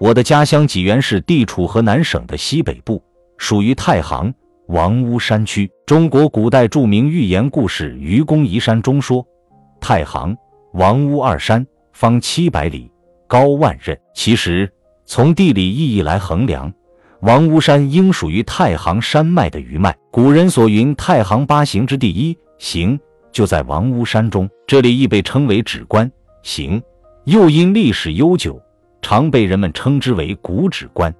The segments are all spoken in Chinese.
我的家乡济源市地处河南省的西北部，属于太行王屋山区。中国古代著名寓言故事《愚公移山》中说：“太行王屋二山，方七百里，高万仞。”其实，从地理意义来衡量，王屋山应属于太行山脉的余脉。古人所云太行八行之第一行就在王屋山中，这里亦被称为止关行，又因历史悠久。常被人们称之为古止关。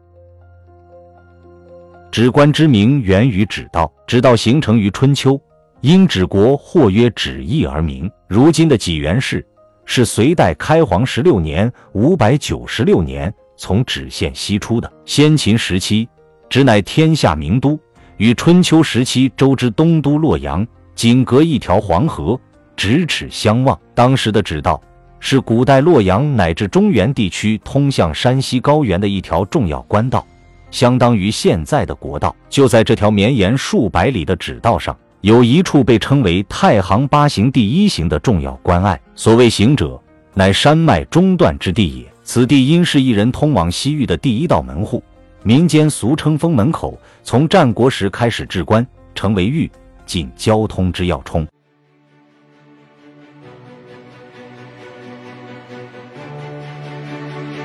止关之名源于止道，指道形成于春秋，因止国或曰止邑而名。如今的济源市是隋代开皇十六年（五百九十六年）从止县西出的。先秦时期，指乃天下名都，与春秋时期周之东都洛阳仅隔一条黄河，咫尺相望。当时的止道。是古代洛阳乃至中原地区通向山西高原的一条重要官道，相当于现在的国道。就在这条绵延数百里的直道上，有一处被称为太行八行第一行的重要关隘。所谓行者，乃山脉中断之地也。此地因是一人通往西域的第一道门户，民间俗称封门口。从战国时开始置关，成为域进交通之要冲。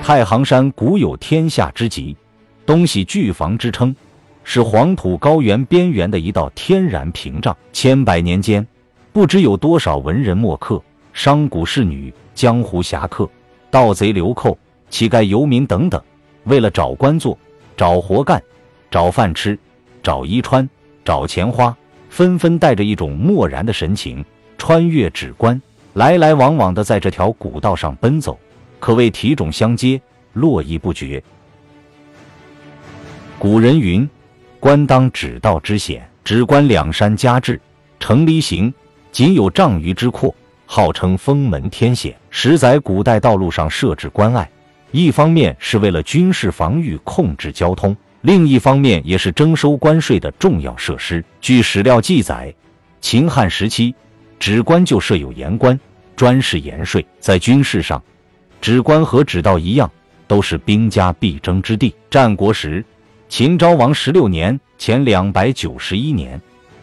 太行山古有天下之极、东西俱防之称，是黄土高原边缘的一道天然屏障。千百年间，不知有多少文人墨客、商贾仕女、江湖侠客、盗贼流寇、乞丐游民等等，为了找官做、找活干、找饭吃、找衣穿、找钱花，纷纷带着一种漠然的神情，穿越纸关，来来往往的在这条古道上奔走。可谓体种相接，络绎不绝。古人云：“关当指道之险，指关两山夹峙，城离行，仅有丈余之阔，号称封门天险。”实载古代道路上设置关隘，一方面是为了军事防御、控制交通，另一方面也是征收关税的重要设施。据史料记载，秦汉时期，止关就设有盐关，专事盐税。在军事上，止关和止道一样，都是兵家必争之地。战国时，秦昭王十六年（前两百九十一年），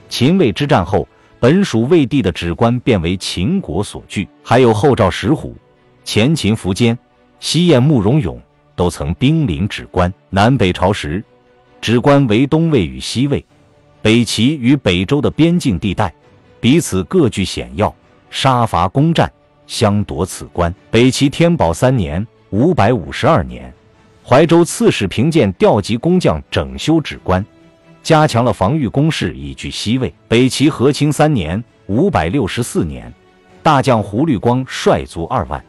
秦魏之战后，本属魏地的止关变为秦国所据。还有后赵石虎、前秦苻坚、西燕慕容永都曾兵临止关。南北朝时，止关为东魏与西魏、北齐与北周的边境地带，彼此各据险要，杀伐攻战。相夺此关。北齐天宝三年（五百五十二年），怀州刺史平鉴调集工匠整修止关，加强了防御工事，以拒西魏。北齐和亲三年（五百六十四年），大将胡律光率卒二万，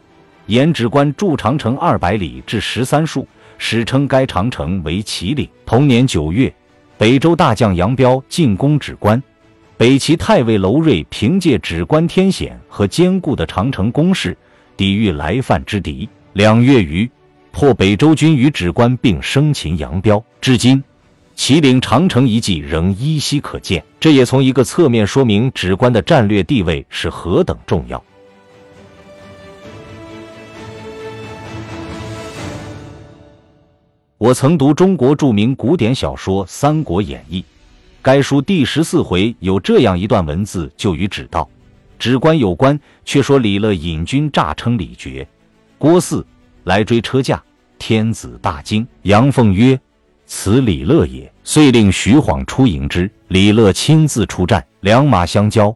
沿止关筑长城二百里至十三戍，史称该长城为祁岭。同年九月，北周大将杨彪进攻止关。北齐太尉娄睿凭借止关天险和坚固的长城工事，抵御来犯之敌，两月余破北周军于止关，并生擒杨彪。至今，祁岭长城遗迹仍依稀可见。这也从一个侧面说明止关的战略地位是何等重要。我曾读中国著名古典小说《三国演义》。该书第十四回有这样一段文字，就与止道、止关有关，却说李乐引军诈称李傕、郭汜来追车驾，天子大惊。杨奉曰：“此李乐也。”遂令徐晃出迎之。李乐亲自出战，两马相交，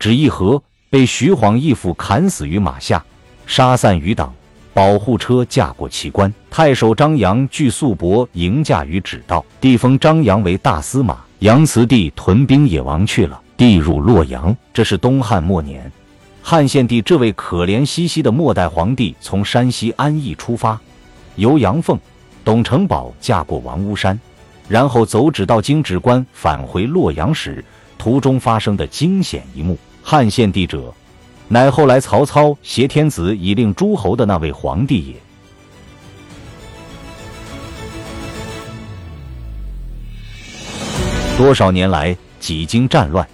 只一合，被徐晃义父砍死于马下，杀散余党，保护车驾过祁关。太守张扬据素帛迎驾于止道，地封张扬为大司马。杨慈帝屯兵也亡去了，帝入洛阳。这是东汉末年，汉献帝这位可怜兮兮的末代皇帝从山西安邑出发，由杨凤、董承宝驾过王屋山，然后走止道经止关返回洛阳时，途中发生的惊险一幕。汉献帝者，乃后来曹操挟天子以令诸侯的那位皇帝也。多少年来，几经战乱，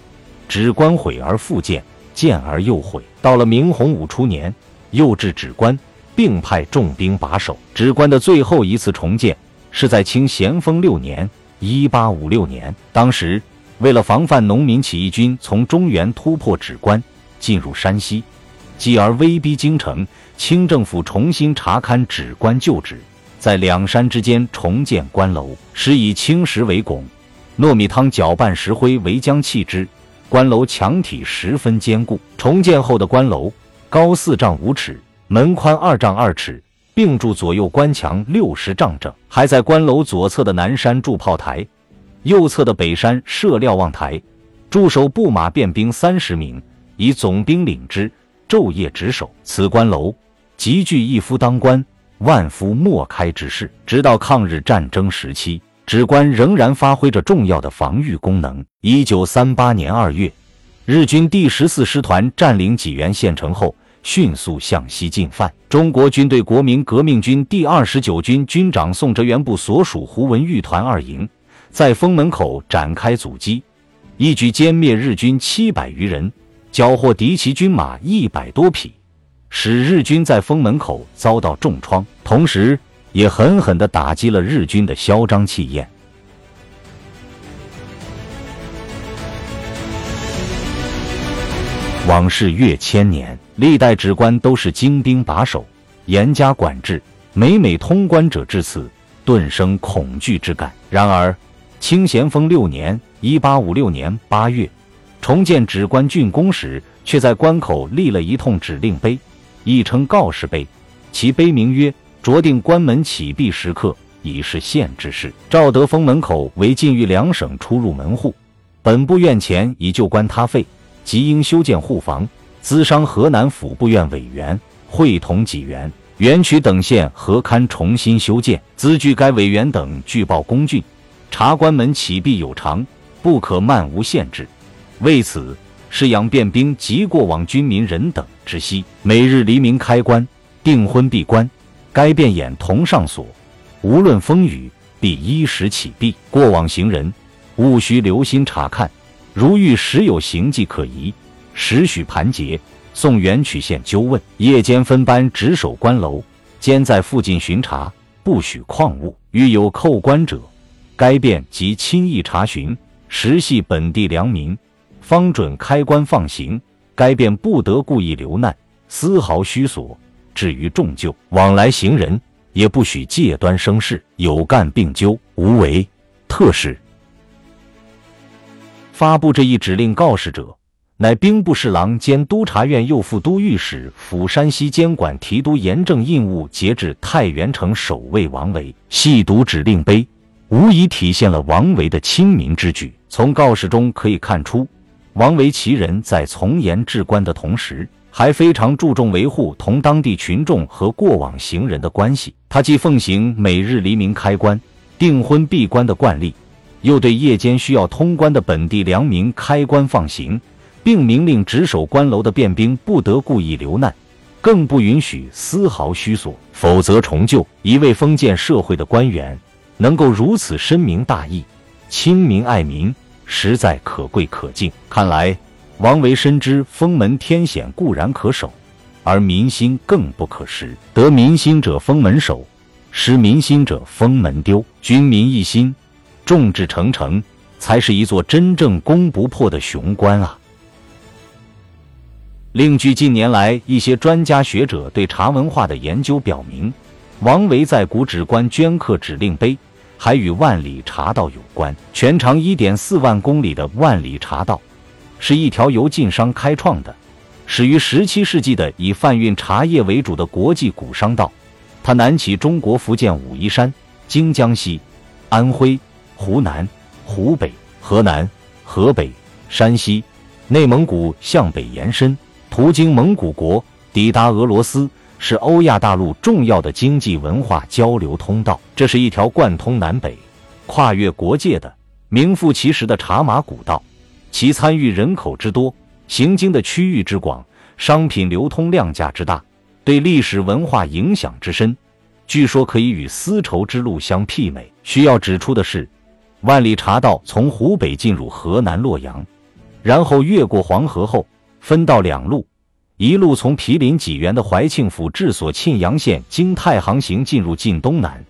止关毁而复建，建而又毁。到了明洪武初年，又置止关，并派重兵把守。直关的最后一次重建是在清咸丰六年（一八五六年），当时为了防范农民起义军从中原突破直关进入山西，继而威逼京城，清政府重新查勘直关旧址，在两山之间重建关楼，施以青石为拱，糯米汤搅拌石灰为浆砌之。关楼墙体十分坚固。重建后的关楼高四丈五尺，门宽二丈二尺，并筑左右关墙六十丈整。还在关楼左侧的南山筑炮台，右侧的北山设瞭望台，驻守步马便兵三十名，以总兵领之，昼夜值守。此关楼极具一夫当关，万夫莫开之势。直到抗日战争时期。直关仍然发挥着重要的防御功能。一九三八年二月，日军第十四师团占领济源县城后，迅速向西进犯。中国军队国民革命军第二十九军军长宋哲元部所属胡文玉团二营，在封门口展开阻击，一举歼灭日军七百余人，缴获敌骑军马一百多匹，使日军在封门口遭到重创。同时，也狠狠地打击了日军的嚣张气焰。往事越千年，历代直关都是精兵把守，严加管制。每每通关者至此，顿生恐惧之感。然而，清咸丰六年（一八五六年）八月，重建直关竣工时，却在关口立了一通指令碑，亦称告示碑。其碑名曰。酌定关门启闭时刻，已是县之事。赵德峰门口为晋豫两省出入门户，本部院前已旧关塌废，即应修建护房。资商河南府部院委员会同济源、垣曲等县合勘重新修建。资据该委员等据报公郡，查关门启闭有常，不可漫无限制。为此，是养便兵及过往军民人等之息，每日黎明开关，订婚闭关。该便眼同上锁，无论风雨，必依时启闭。过往行人务须留心查看，如遇时有行迹可疑，时许盘结，送原曲县纠问。夜间分班值守关楼，兼在附近巡查，不许旷物。遇有扣关者，该便即亲意查询，实系本地良民，方准开关放行。该便不得故意留难，丝毫虚索。至于重旧往来行人，也不许借端生事，有干并纠，无为特使。发布这一指令告示者，乃兵部侍郎兼督察院右副都御史、府山西监管提督严正印务节制太原城守卫王维。细读指令碑，无疑体现了王维的亲民之举。从告示中可以看出，王维其人在从严治官的同时。还非常注重维护同当地群众和过往行人的关系。他既奉行每日黎明开关、订婚闭关的惯例，又对夜间需要通关的本地良民开关放行，并明令值守关楼的便兵不得故意留难，更不允许丝毫虚索，否则重就。一位封建社会的官员能够如此深明大义、亲民爱民，实在可贵可敬。看来。王维深知封门天险固然可守，而民心更不可失。得民心者封门守，失民心者封门丢。军民一心，众志成城，才是一座真正攻不破的雄关啊！另据近年来一些专家学者对茶文化的研究表明，王维在古址关镌刻指令碑，还与万里茶道有关。全长一点四万公里的万里茶道。是一条由晋商开创的，始于十七世纪的以贩运茶叶为主的国际古商道。它南起中国福建武夷山，经江西、安徽、湖南、湖北、河南、河北、山西、内蒙古向北延伸，途经蒙古国，抵达俄罗斯，是欧亚大陆重要的经济文化交流通道。这是一条贯通南北、跨越国界的名副其实的茶马古道。其参与人口之多，行经的区域之广，商品流通量价之大，对历史文化影响之深，据说可以与丝绸之路相媲美。需要指出的是，万里茶道从湖北进入河南洛阳，然后越过黄河后分道两路，一路从毗邻济源的怀庆府治所沁阳县经太行行进入晋东南，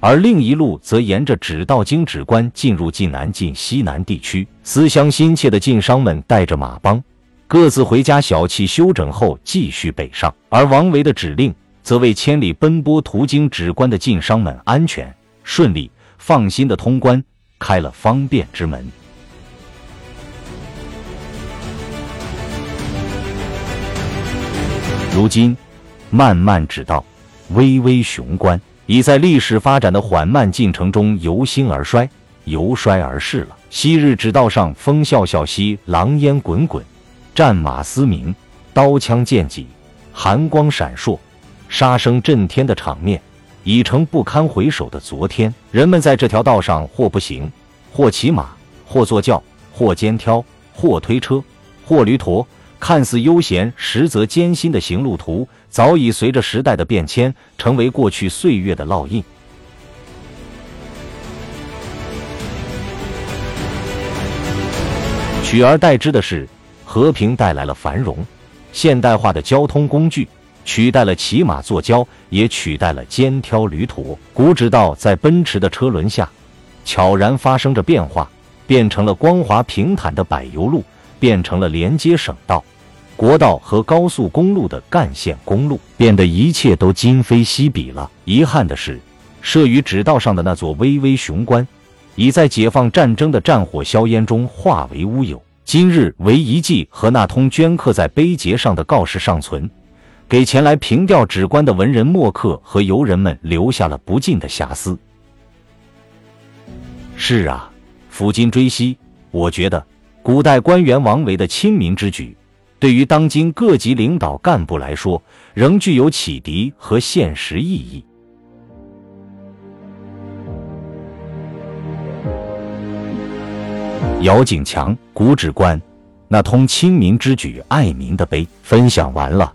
而另一路则沿着指道经指关进入晋南晋西南地区。思乡心切的晋商们带着马帮，各自回家小憩休整后继续北上。而王维的指令，则为千里奔波途经指关的晋商们安全顺利、放心的通关开了方便之门。如今，漫漫指道，巍巍雄关，已在历史发展的缓慢进程中由兴而衰，由衰而逝了。昔日指道上风萧萧兮，狼烟滚滚，战马嘶鸣，刀枪剑戟，寒光闪烁，杀声震天的场面，已成不堪回首的昨天。人们在这条道上，或步行，或骑马，或坐轿，或肩挑，或推车，或驴驮。看似悠闲，实则艰辛的行路图，早已随着时代的变迁，成为过去岁月的烙印。取而代之的是，和平带来了繁荣，现代化的交通工具取代了骑马坐轿，也取代了肩挑驴驮。古指道在奔驰的车轮下，悄然发生着变化，变成了光滑平坦的柏油路。变成了连接省道、国道和高速公路的干线公路，变得一切都今非昔比了。遗憾的是，设于指道上的那座巍巍雄关，已在解放战争的战火硝烟中化为乌有。今日唯遗迹和那通镌刻在碑碣上的告示尚存，给前来凭吊指关的文人墨客和游人们留下了不尽的遐思。是啊，抚今追昔，我觉得。古代官员王维的亲民之举，对于当今各级领导干部来说，仍具有启迪和现实意义。姚景强古指官，那通亲民之举爱民的碑，分享完了。